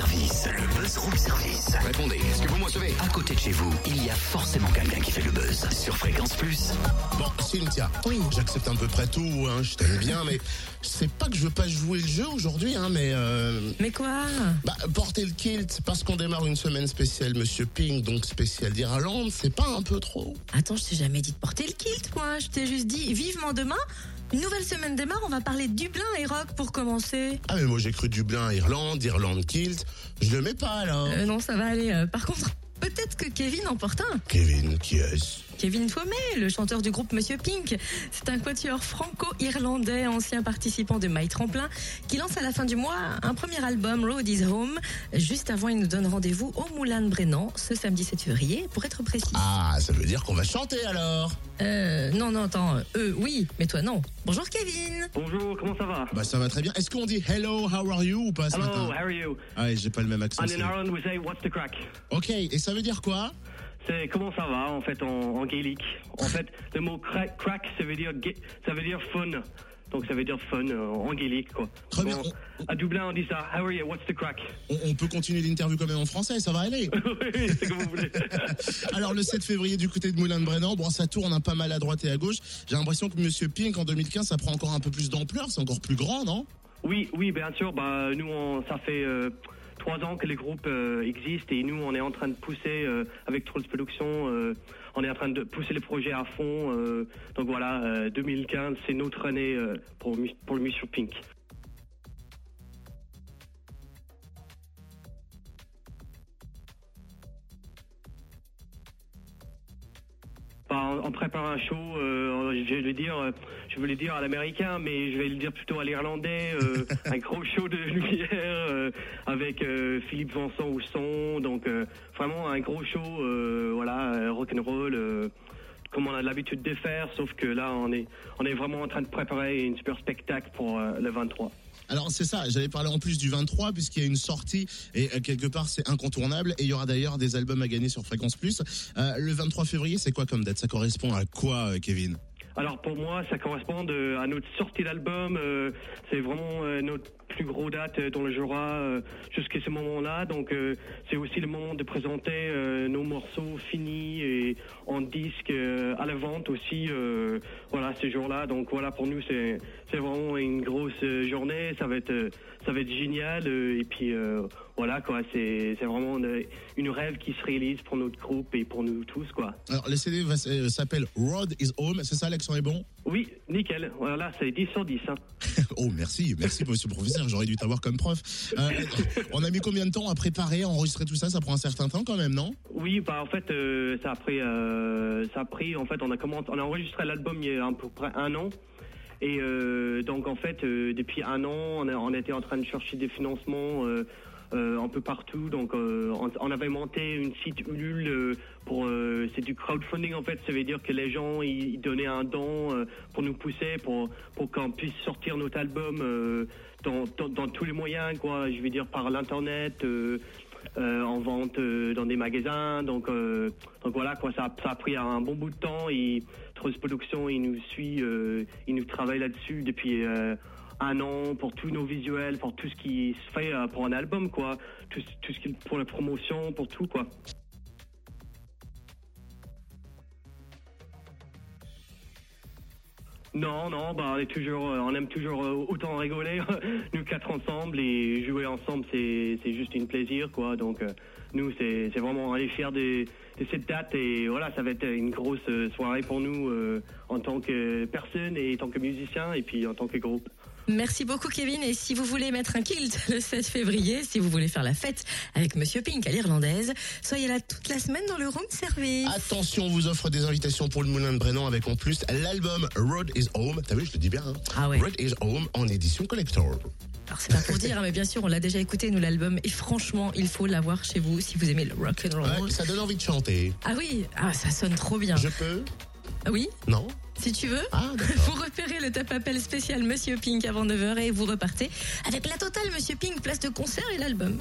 service. Le buzz room service. Répondez, est-ce que vous me recevez À côté de chez vous, il y a forcément quelqu'un qui fait le buzz. Sur Fréquence Plus. Bon, Cynthia, Oui. j'accepte à peu près tout, hein, je t'aime bien, mais c'est pas que je veux pas jouer le jeu aujourd'hui, hein, mais euh, Mais quoi? bah, porter le kilt parce qu'on démarre une semaine spéciale Monsieur Pink, donc spéciale d'Irlande, c'est pas un peu trop Attends, je t'ai jamais dit de porter le kilt, moi. Je t'ai juste dit vivement demain. Une nouvelle semaine démarre, on va parler Dublin et rock pour commencer. Ah mais moi j'ai cru Dublin, Irlande, Irlande kilt, je le mets pas alors. Euh, non, ça va aller. Euh, par contre, peut-être que Kevin en porte un. Kevin, qui est-ce? Kevin Faumet, le chanteur du groupe Monsieur Pink. C'est un quatuor franco-irlandais, ancien participant de My Tremplin, qui lance à la fin du mois un premier album, Road is Home. Juste avant, il nous donne rendez-vous au Moulin de Brennan, ce samedi 7 février, pour être précis. Ah, ça veut dire qu'on va chanter alors? Euh, non, non, attends, eux, oui, mais toi, non. Bonjour Kevin Bonjour, comment ça va? Bah ça va très bien. Est-ce qu'on dit hello, how are you ou pas ce Hello, matin? how are you? Ah j'ai pas le même accent. And in Ireland, we say, what's the crack? Ok, et ça veut dire quoi? C'est comment ça va, en fait, en, en gaélique. En fait, le mot crack, crack, ça veut dire, ça veut dire fun. Donc, ça veut dire fun euh, en gaélique, quoi. Très bien. À Dublin, on dit ça. How are you? What's the crack? on, on peut continuer l'interview quand même en français, ça va aller oui, c'est comme vous voulez. Alors le 7 février du côté de Moulin de Brennan, bon ça tourne un pas mal à droite et à gauche. J'ai l'impression que Monsieur Pink en 2015 ça prend encore un peu plus d'ampleur, c'est encore plus grand, non? Oui, oui, bien sûr. Bah, nous, on, ça fait euh, trois ans que les groupes euh, existent et nous, on est en train de pousser euh, avec Trolls Production. euh, on est en train de pousser les projets à fond. donc voilà, euh, 2015, c'est notre année pour, pour le Monsieur Pink. On, on prépare un show, euh, je vais le dire, euh, je le dire à l'américain, mais je vais le dire plutôt à l'irlandais, euh, un gros show de lumière euh, avec Philippe Vincent au son, donc vraiment un gros show, voilà, euh, rock'n'roll, euh, comme on a l'habitude de faire, sauf que là on est, on est vraiment en train de préparer une super spectacle pour euh, le 23. Alors c'est ça, j'allais parler en plus du 23 puisqu'il y a une sortie et euh, quelque part c'est incontournable et il y aura d'ailleurs des albums à gagner sur Fréquence Plus. Euh, le 23 février c'est quoi comme date? Ça correspond à quoi Kevin? Alors pour moi, ça correspond de- à notre sortie d'album. c'est vraiment notre plus gros date euh, dans le Jura euh, jusqu'à ce moment-là. Donc euh, c'est aussi le moment de présenter nos morceaux finis et en disque à la vente aussi. voilà ces jours-là. Donc voilà pour nous c'est c'est vraiment une grosse journée. Ça va être ça va être génial. et puis voilà quoi. C'est vraiment une, une rêve qui se réalise pour notre groupe et pour nous tous quoi. Alors le CD s'appelle Road is Home, c'est ça l'accent est bon? Oui, nickel. Voilà, c'est 10 sur 10. Hein. Oh merci, merci monsieur le professeur, j'aurais dû t'avoir comme prof. Euh, on a mis combien de temps à préparer, à enregistrer tout ça? Ça prend un certain temps quand même, non? Oui, bah en fait, euh, ça a pris, euh, ça a pris. En fait, on a commencé, on a enregistré l'album il y a à peu près un an. Et donc en fait, depuis un an, on, a, on était en train de chercher des financements un peu partout. Donc euh, on, avait monté une site Ulule euh, pour, euh, c'est du crowdfunding en fait. Ça veut dire que les gens ils, donnaient un don euh, pour nous pousser, pour pour qu'on puisse sortir notre album euh, dans, dans, tous les moyens, quoi. Je veux dire par l'internet. euh, euh, en vente euh, dans des magasins. Donc, euh, donc voilà, quoi, ça, a- pris un bon bout de temps. Et Tross Production, il nous suit, euh, il nous travaille là-dessus depuis euh, un an pour tous nos visuels, pour tout ce qui se fait euh, pour un album, quoi. Tout, ce qui pour la promotion, pour tout, quoi. Non, non, bah on est toujours, euh, on aime toujours euh, autant rigoler, nous quatre ensemble et jouer ensemble, c'est c'est juste une plaisir, quoi. Donc nous, c'est c'est vraiment est fiers de, cette date et voilà, ça va être une grosse soirée pour nous en tant que personne et en tant que musicien et puis en tant que groupe. Merci beaucoup Kevin et si vous voulez mettre un kilt le 7 février, si vous voulez faire la fête avec Monsieur Pink à l'irlandaise, soyez là toute la semaine dans le room service. Attention, on vous offre des invitations pour le Moulin de Brennan avec en plus l'album Road is Home. T'as vu, je te dis bien. Hein Ah ouais. Road is Home en édition collector. Alors c'est pas pour dire, hein, mais bien sûr on l'a déjà écouté nous l'album et franchement il faut l'avoir chez vous si vous aimez le rock and roll. Ouais, ça donne envie de chanter. Ah oui, ah ça sonne trop bien. Je peux? Ah Oui, Non? Si tu veux. Ah. Vous repérez le top appel spécial Monsieur Pink avant 9h et vous repartez avec la totale Monsieur Pink, place de concert et l'album.